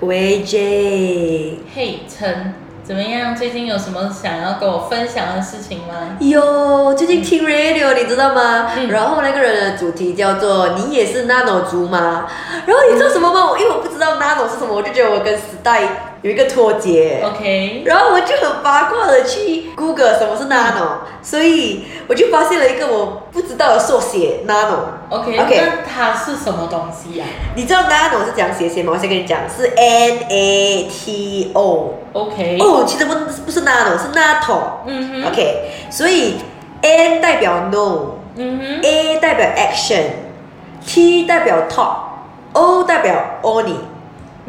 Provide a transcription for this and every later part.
喂 J，嘿，陈，怎么样？最近有什么想要跟我分享的事情吗？有最近听 radio 你知道吗？嗯然后那个人的主题叫做“你也是 nano 族吗？”然后你知道什么吗？我因为我不知道 nano 是什么，我就觉得我跟时代有一个脱节。OK，然后我就很八卦的去 Google 什么是 nano，所以我就发现了一个我不知道的缩写 nano。OK，, OK 那它是什么东西呀、你知道 nano 是怎样写写吗？我先跟你讲，是 N A T O。OK，哦，其实不不是 nano，是 nato。嗯哼 OK，所以 N 代表 no，A 嗯代表 action，T 代表 talk，O 代表 only。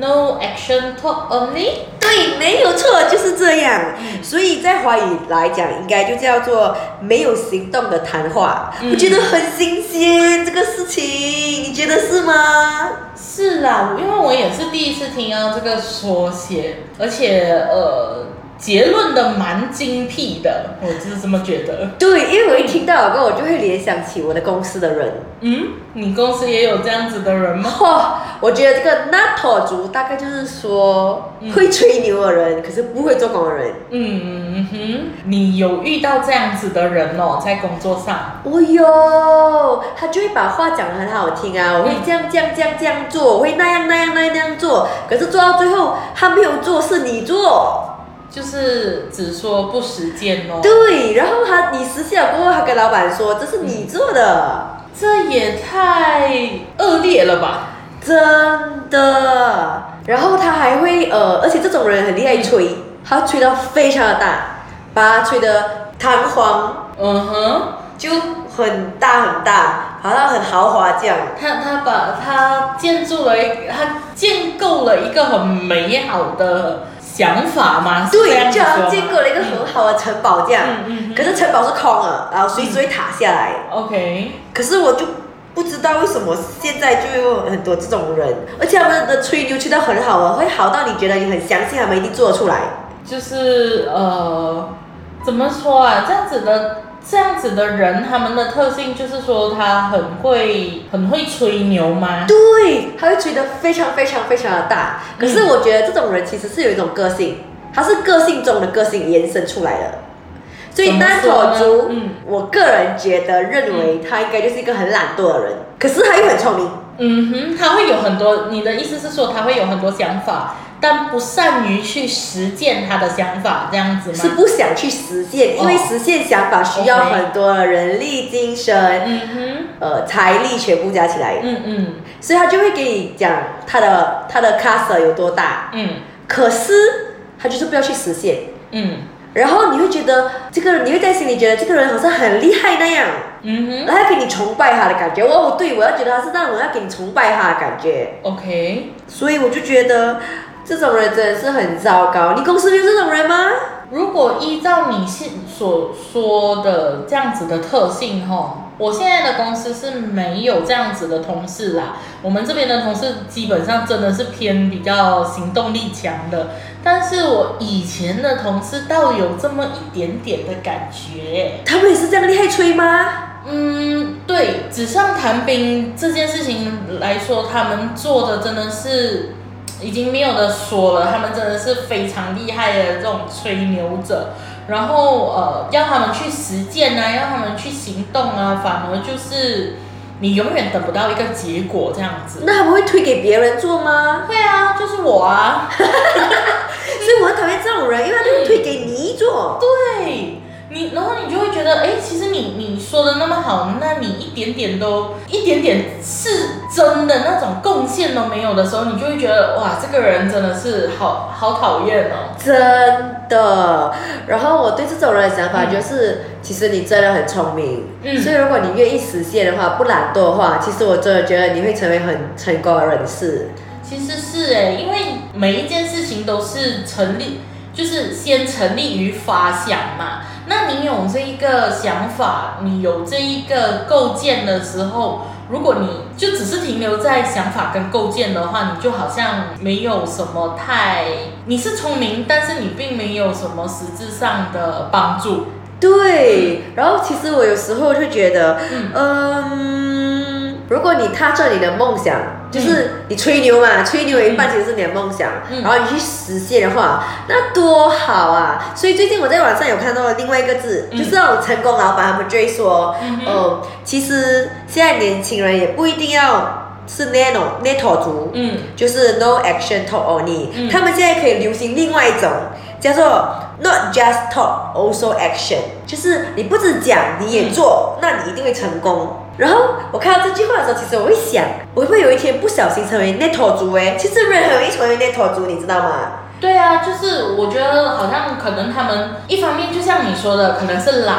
哼，No action talk only。对，没有错，就是这样。嗯所以在华语来讲，应该就叫做没有行动的谈话。嗯我觉得很新鲜，这个事情，你觉得是吗？是啦，因为我也是第一次听到这个缩写，而且呃，结论的蛮精辟的，我就是这么觉得。对，因为我一听到过，我就会联想起我的公司的人。嗯，你公司也有这样子的人吗？哦、我觉得这个 NATO 族大概就是说嗯会吹牛的人，可是不会做工的人。嗯哼，你有遇到这样子的人哦，在工作上？我有，他就会把话讲得很好听啊，我会这样这样这样这样做，我会那样那样那样那样做，可是做到最后他没有做，是你做。就是只说不实践哦。对，然后他你实现了过后，他跟老板说这是你做的，这也太恶劣了吧？真的。然后他还会呃，而且这种人很厉害吹，他吹到非常的大，把他吹得弹簧嗯哼，就很大很大，好像很豪华这样。他他把他建筑了一，他建构了一个很美好的想法吗？对，就好像建构了一个很好的城堡这样，嗯嗯嗯可是城堡是空的，然后随时会塌下来。OK，可是我就不知道为什么现在就有很多这种人，而且他们的吹牛吹得很好啊，会好到你觉得你很相信他们一定做得出来。就是呃，怎么说啊？这样子的这样子的人，他们的特性就是说他很会很会吹牛吗？对，他会吹得非常非常非常的大。可是我觉得这种人其实是有一种个性，他是个性中的个性延伸出来的。所以单说呢头族，嗯我个人觉得认为他应该就是一个很懒惰的人，可是他又很聪明。嗯哼，他会有很多，你的意思是说他会有很多想法，但不善于去实践他的想法，这样子吗？是不想去实现，因为哦。实现想法需要很多人力、精神、嗯哼，呃财力全部加起来，嗯嗯。所以他就会给你讲他的他的 class 有多大，嗯。可是他就是不要去实现，嗯。然后你会觉得这个人，你会在心里觉得这个人好像很厉害那样，嗯哼。然后要给你崇拜他的感觉。哦，对，我要觉得他是那种要给你崇拜他的感觉，，OK。所以我就觉得这种人真的是很糟糕。你公司没有这种人吗？如果依照你现所说的这样子的特性吼，我现在的公司是没有这样子的同事啦。我们这边的同事基本上真的是偏比较行动力强的，但是我以前的同事倒有这么一点点的感觉。他们也是这样厉害吹吗？嗯，对，纸上谈兵这件事情来说，他们做的真的是已经没有的说了，他们真的是非常厉害的这种吹牛者。然后呃，要他们去实践啊，要他们去行动啊，反而就是你永远等不到一个结果这样子。那他们会推给别人做吗？会啊，就是我啊，所以我很讨厌这种人，因为他就是推给你做。对你，然后你就会觉得，哎，其实你你说的那么好，那你一点点都一点点是真的那种贡献都没有的时候，你就会觉得，哇，这个人真的是好好讨厌哦。真的，然后我对这种人的想法就是，其实你真的很聪明，嗯所以如果你愿意实现的话，不懒惰的话，其实我真的觉得你会成为很成功的人士。其实是哎，因为每一件事情都是成立，就是先成立于发想嘛。那你有这一个想法，你有这一个构建的时候，如果你就只是停留在想法跟构建的话，你就好像没有什么太，你是聪明，但是你并没有什么实质上的帮助。对，然后其实我有时候就觉得，嗯嗯，如果你踏着你的梦想，就是你吹牛嘛，吹牛有一半其实是你的梦想，嗯。然后你去实现的话，那多好啊！所以最近我在网上有看到另外一个字，嗯就是那种成功老板他们就会说，嗯其实现在年轻人也不一定要是那种 netto 族，嗯。就是 no action talk only，、嗯。他们现在可以流行另外一种叫做 not just talk also action，就是你不止讲你也做，那你一定会成功。然后我看到这句话的时候，其实我会想，我会不会有一天不小心成为 netto 族？哎，其实人很容易成为 netto 族，你知道吗？对啊，就是我觉得好像可能他们一方面就像你说的，可能是懒；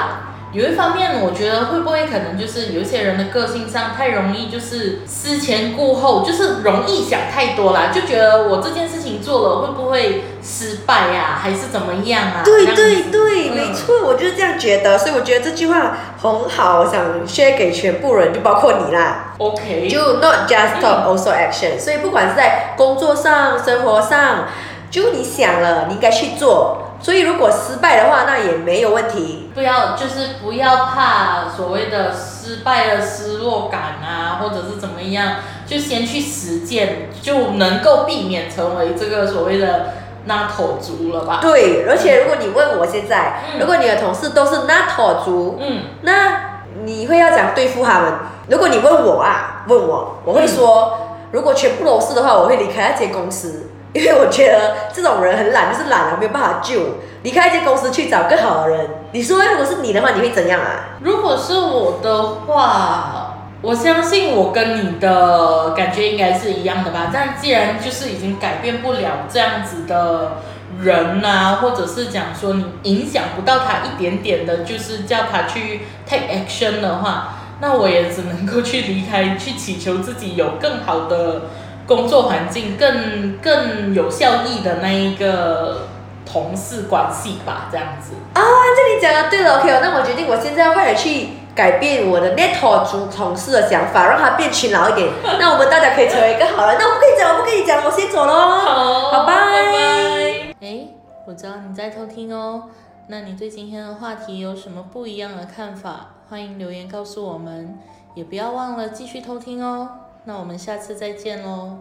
有一方面，我觉得会不会可能就是有一些人的个性上太容易就是思前顾后，就是容易想太多啦，就觉得我这件事情做了会不会失败呀、还是怎么样啊？对对对，错，我就是这样觉得，所以我觉得这句话很好，我想 share 给全部人，就包括你啦。OK，就 not just talk also action，、所以不管是在工作上、生活上，就你想了，你应该去做。所以如果失败的话，那也没有问题。不要就是不要怕所谓的失败的失落感啊，或者是怎么样，就先去实践，就能够避免成为这个所谓的那头族了吧？对，而且如果你问我现在，嗯如果你的同事都是那头族，嗯那你会要怎样对付他们？如果你问我啊，问我，我会说，如果全部都是的话，我会离开那间公司，因为我觉得这种人很懒，就是懒了没有办法救，离开一间公司去找更好的人。你说，如果是你的话，你会怎样啊？如果是我的话，我相信我跟你的感觉应该是一样的吧。但既然就是已经改变不了这样子的人呐、或者是讲说你影响不到他一点点的，就是叫他去 take action 的话，那我也只能够去离开，去祈求自己有更好的工作环境，更更有效益的那一个同事关系吧，这样子。啊，这里讲的对了，OK，那我决定我现在要快点去改变我的 netto 族同事的想法，让他变勤劳一点。那我们大家可以成为更好人。那我不跟你讲，我不跟你讲，我先走喽。好，好拜拜。哎，我知道你在偷听哦。那你对今天的话题有什么不一样的看法？欢迎留言告诉我们，也不要忘了继续偷听哦。那我们下次再见喽。